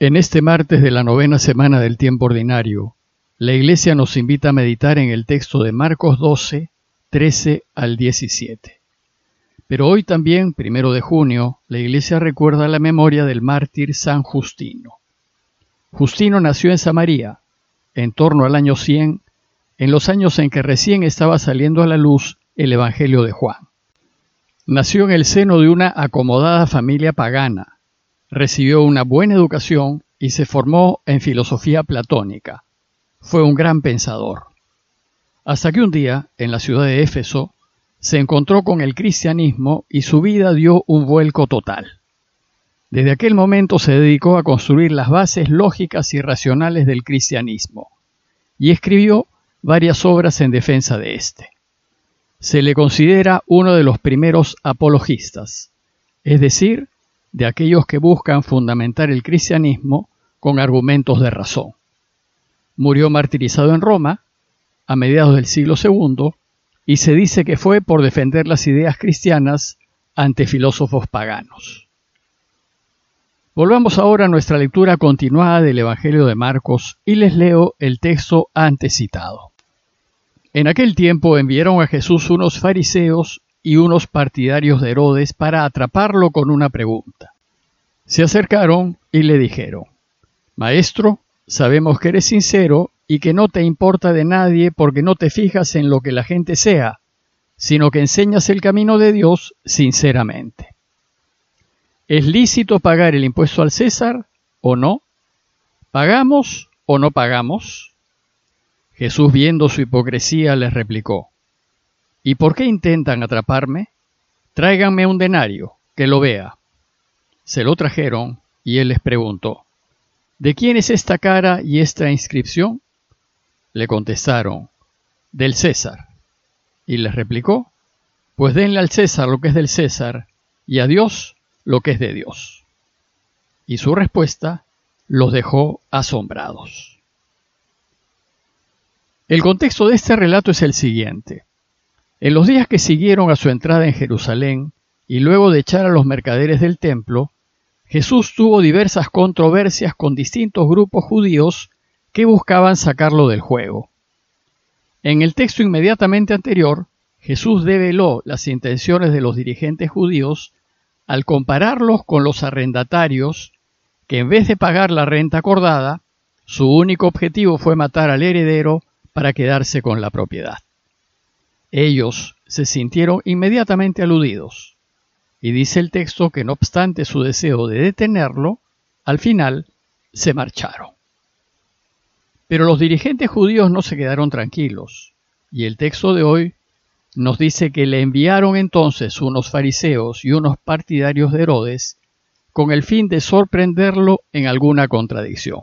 En este martes de la novena semana del tiempo ordinario, la Iglesia nos invita a meditar en el texto de Marcos 12, 13 al 17. Pero hoy también, primero de junio, la Iglesia recuerda la memoria del mártir San Justino. Justino nació en Samaria, en torno al año 100, en los años en que recién estaba saliendo a la luz el Evangelio de Juan. Nació en el seno de una acomodada familia pagana, Recibió una buena educación y se formó en filosofía platónica. Fue un gran pensador. Hasta que un día, en la ciudad de Éfeso, se encontró con el cristianismo y su vida dio un vuelco total. Desde aquel momento se dedicó a construir las bases lógicas y racionales del cristianismo y escribió varias obras en defensa de éste. Se le considera uno de los primeros apologistas, es decir, de aquellos que buscan fundamentar el cristianismo con argumentos de razón. Murió martirizado en Roma a mediados del siglo II y se dice que fue por defender las ideas cristianas ante filósofos paganos. Volvamos ahora a nuestra lectura continuada del Evangelio de Marcos y les leo el texto antes citado. En aquel tiempo enviaron a Jesús unos fariseos y unos partidarios de Herodes para atraparlo con una pregunta. Se acercaron y le dijeron, Maestro, sabemos que eres sincero y que no te importa de nadie porque no te fijas en lo que la gente sea, sino que enseñas el camino de Dios sinceramente. ¿Es lícito pagar el impuesto al César o no? ¿Pagamos o no pagamos? Jesús, viendo su hipocresía, les replicó, ¿Y por qué intentan atraparme? Tráiganme un denario, que lo vea. Se lo trajeron y él les preguntó, ¿De quién es esta cara y esta inscripción? Le contestaron, del César. Y les replicó, pues denle al César lo que es del César y a Dios lo que es de Dios. Y su respuesta los dejó asombrados. El contexto de este relato es el siguiente. En los días que siguieron a su entrada en Jerusalén, y luego de echar a los mercaderes del templo, Jesús tuvo diversas controversias con distintos grupos judíos que buscaban sacarlo del juego. En el texto inmediatamente anterior, Jesús develó las intenciones de los dirigentes judíos al compararlos con los arrendatarios que en vez de pagar la renta acordada, su único objetivo fue matar al heredero para quedarse con la propiedad. Ellos se sintieron inmediatamente aludidos, y dice el texto que no obstante su deseo de detenerlo, al final se marcharon. Pero los dirigentes judíos no se quedaron tranquilos, y el texto de hoy nos dice que le enviaron entonces unos fariseos y unos partidarios de Herodes con el fin de sorprenderlo en alguna contradicción.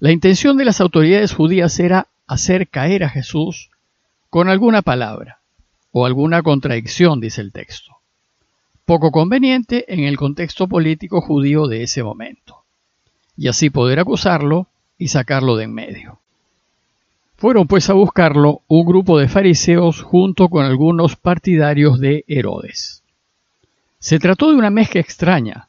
La intención de las autoridades judías era hacer caer a Jesús con alguna palabra o alguna contradicción, dice el texto, poco conveniente en el contexto político judío de ese momento, y así poder acusarlo y sacarlo de en medio. Fueron pues a buscarlo un grupo de fariseos junto con algunos partidarios de Herodes. Se trató de una mezcla extraña,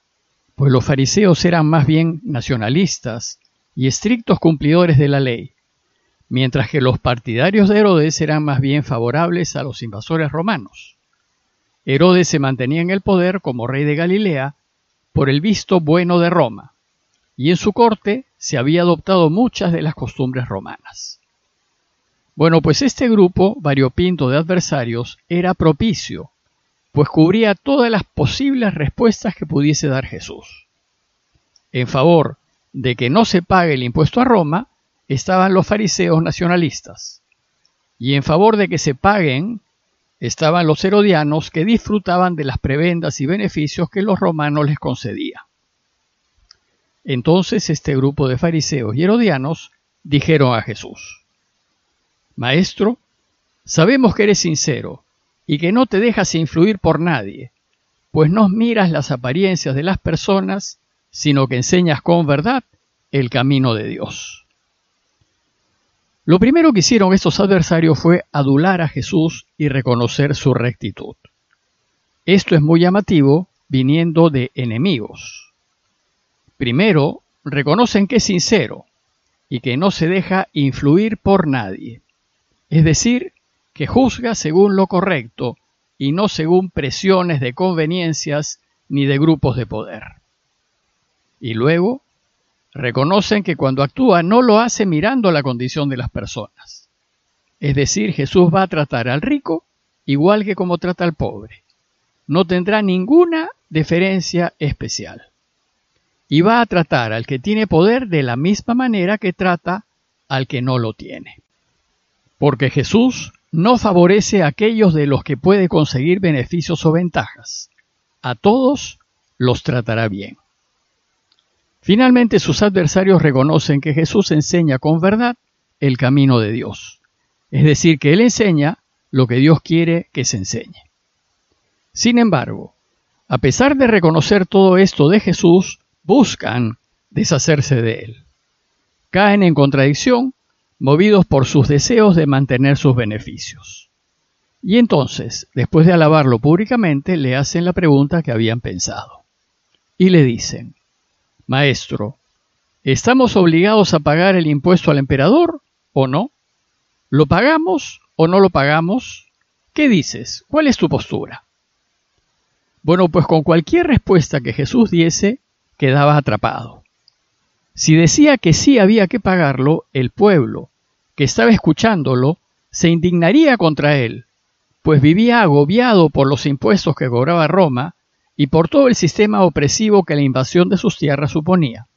pues los fariseos eran más bien nacionalistas y estrictos cumplidores de la ley, mientras que los partidarios de Herodes eran más bien favorables a los invasores romanos. Herodes se mantenía en el poder como rey de Galilea por el visto bueno de Roma, y en su corte se había adoptado muchas de las costumbres romanas. Bueno, pues este grupo variopinto de adversarios era propicio, pues cubría todas las posibles respuestas que pudiese dar Jesús. En favor de que no se pague el impuesto a Roma, estaban los fariseos nacionalistas, y en favor de que se paguen estaban los herodianos que disfrutaban de las prebendas y beneficios que los romanos les concedían. Entonces este grupo de fariseos y herodianos dijeron a Jesús, Maestro, sabemos que eres sincero y que no te dejas influir por nadie, pues no miras las apariencias de las personas, sino que enseñas con verdad el camino de Dios. Lo primero que hicieron estos adversarios fue adular a Jesús y reconocer su rectitud. Esto es muy llamativo viniendo de enemigos. Primero, reconocen que es sincero y que no se deja influir por nadie, es decir, que juzga según lo correcto y no según presiones de conveniencias ni de grupos de poder. Y luego, reconocen que cuando actúa no lo hace mirando la condición de las personas. Es decir, Jesús va a tratar al rico igual que como trata al pobre. No tendrá ninguna deferencia especial. Y va a tratar al que tiene poder de la misma manera que trata al que no lo tiene. Porque Jesús no favorece a aquellos de los que puede conseguir beneficios o ventajas. A todos los tratará bien. Finalmente sus adversarios reconocen que Jesús enseña con verdad el camino de Dios. Es decir, que Él enseña lo que Dios quiere que se enseñe. Sin embargo, a pesar de reconocer todo esto de Jesús, buscan deshacerse de Él. Caen en contradicción movidos por sus deseos de mantener sus beneficios. Y entonces, después de alabarlo públicamente, le hacen la pregunta que habían pensado. Y le dicen, Maestro, ¿estamos obligados a pagar el impuesto al emperador o no? ¿Lo pagamos o no lo pagamos? ¿Qué dices? ¿Cuál es tu postura? Bueno, pues con cualquier respuesta que Jesús diese, quedaba atrapado. Si decía que sí había que pagarlo, el pueblo, que estaba escuchándolo, se indignaría contra él, pues vivía agobiado por los impuestos que cobraba Roma y por todo el sistema opresivo que la invasión de sus tierras suponía.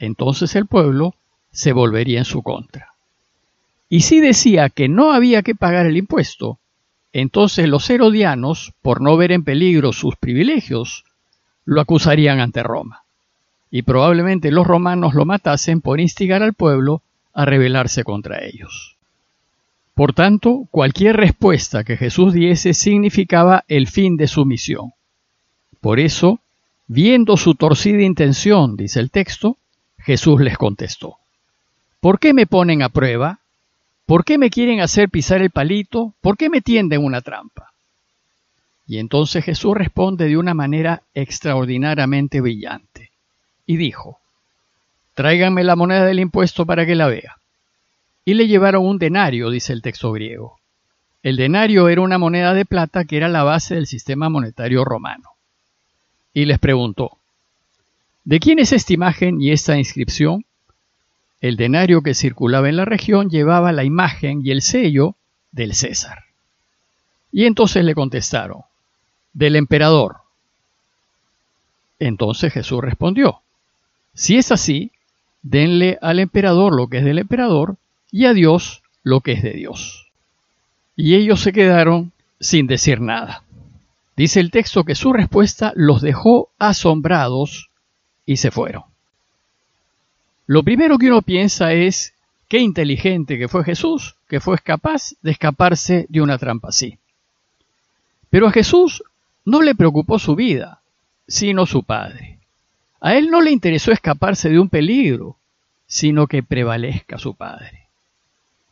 Entonces el pueblo se volvería en su contra. Y si decía que no había que pagar el impuesto, entonces los herodianos, por no ver en peligro sus privilegios, lo acusarían ante Roma y probablemente los romanos lo matasen por instigar al pueblo a rebelarse contra ellos. Por tanto, cualquier respuesta que Jesús diese significaba el fin de su misión. Por eso, viendo su torcida intención, dice el texto, Jesús les contestó, ¿Por qué me ponen a prueba? ¿Por qué me quieren hacer pisar el palito? ¿Por qué me tienden una trampa? Y entonces Jesús responde de una manera extraordinariamente brillante y dijo, Tráiganme la moneda del impuesto para que la vea. Y le llevaron un denario, dice el texto griego. El denario era una moneda de plata que era la base del sistema monetario romano. Y les preguntó, ¿de quién es esta imagen y esta inscripción? El denario que circulaba en la región llevaba la imagen y el sello del César. Y entonces le contestaron, del emperador. Entonces Jesús respondió, si es así, denle al emperador lo que es del emperador y a Dios lo que es de Dios. Y ellos se quedaron sin decir nada. Dice el texto que su respuesta los dejó asombrados y se fueron. Lo primero que uno piensa es qué inteligente que fue Jesús, que fue capaz de escaparse de una trampa así. Pero a Jesús no le preocupó su vida, sino su Padre. A él no le interesó escaparse de un peligro, sino que prevalezca su Padre.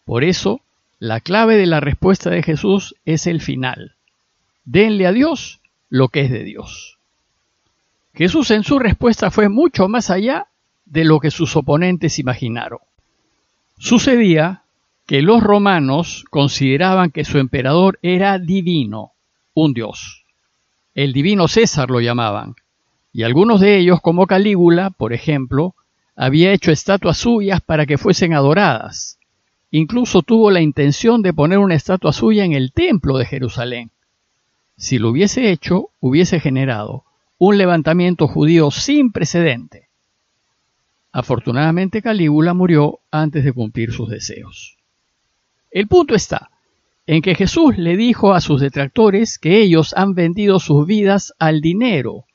Por eso, la clave de la respuesta de Jesús es el final. Denle a Dios lo que es de Dios. Jesús en su respuesta fue mucho más allá de lo que sus oponentes imaginaron. Sucedía que los romanos consideraban que su emperador era divino, un dios. El divino César lo llamaban, y algunos de ellos, como Calígula, por ejemplo, había hecho estatuas suyas para que fuesen adoradas. Incluso tuvo la intención de poner una estatua suya en el templo de Jerusalén. Si lo hubiese hecho, hubiese generado un levantamiento judío sin precedente. Afortunadamente Calígula murió antes de cumplir sus deseos. El punto está en que Jesús le dijo a sus detractores que ellos han vendido sus vidas al dinero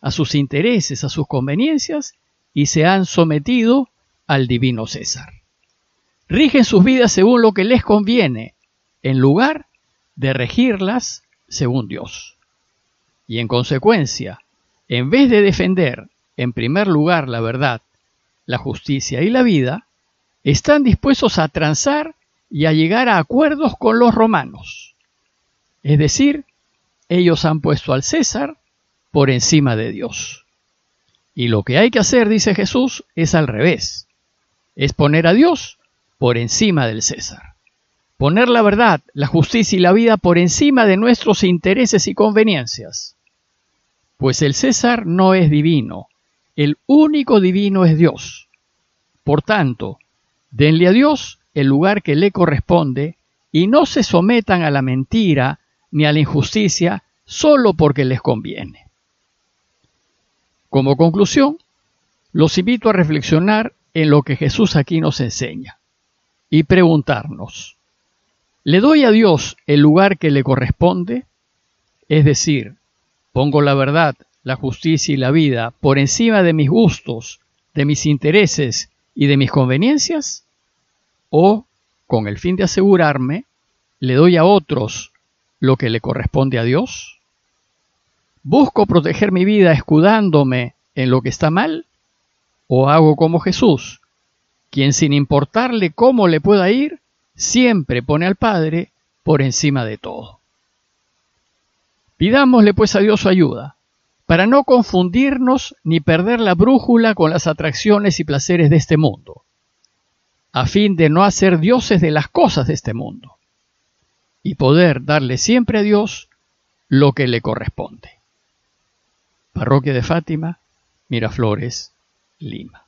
a sus intereses, a sus conveniencias, y se han sometido al divino César. Rigen sus vidas según lo que les conviene, en lugar de regirlas según Dios. Y en consecuencia, en vez de defender, en primer lugar, la verdad, la justicia y la vida, están dispuestos a transar y a llegar a acuerdos con los romanos. Es decir, ellos han puesto al César por encima de Dios. Y lo que hay que hacer, dice Jesús, es al revés. Es poner a Dios por encima del César. Poner la verdad, la justicia y la vida por encima de nuestros intereses y conveniencias. Pues el César no es divino, el único divino es Dios. Por tanto, denle a Dios el lugar que le corresponde y no se sometan a la mentira ni a la injusticia solo porque les conviene. Como conclusión, los invito a reflexionar en lo que Jesús aquí nos enseña y preguntarnos, ¿le doy a Dios el lugar que le corresponde? Es decir, pongo la verdad, la justicia y la vida por encima de mis gustos, de mis intereses y de mis conveniencias? ¿O, con el fin de asegurarme, le doy a otros lo que le corresponde a Dios? ¿Busco proteger mi vida escudándome en lo que está mal? ¿O hago como Jesús, quien sin importarle cómo le pueda ir, siempre pone al Padre por encima de todo? Pidámosle pues a Dios su ayuda, para no confundirnos ni perder la brújula con las atracciones y placeres de este mundo, a fin de no hacer dioses de las cosas de este mundo, y poder darle siempre a Dios lo que le corresponde. Parroquia de Fátima, Miraflores, Lima.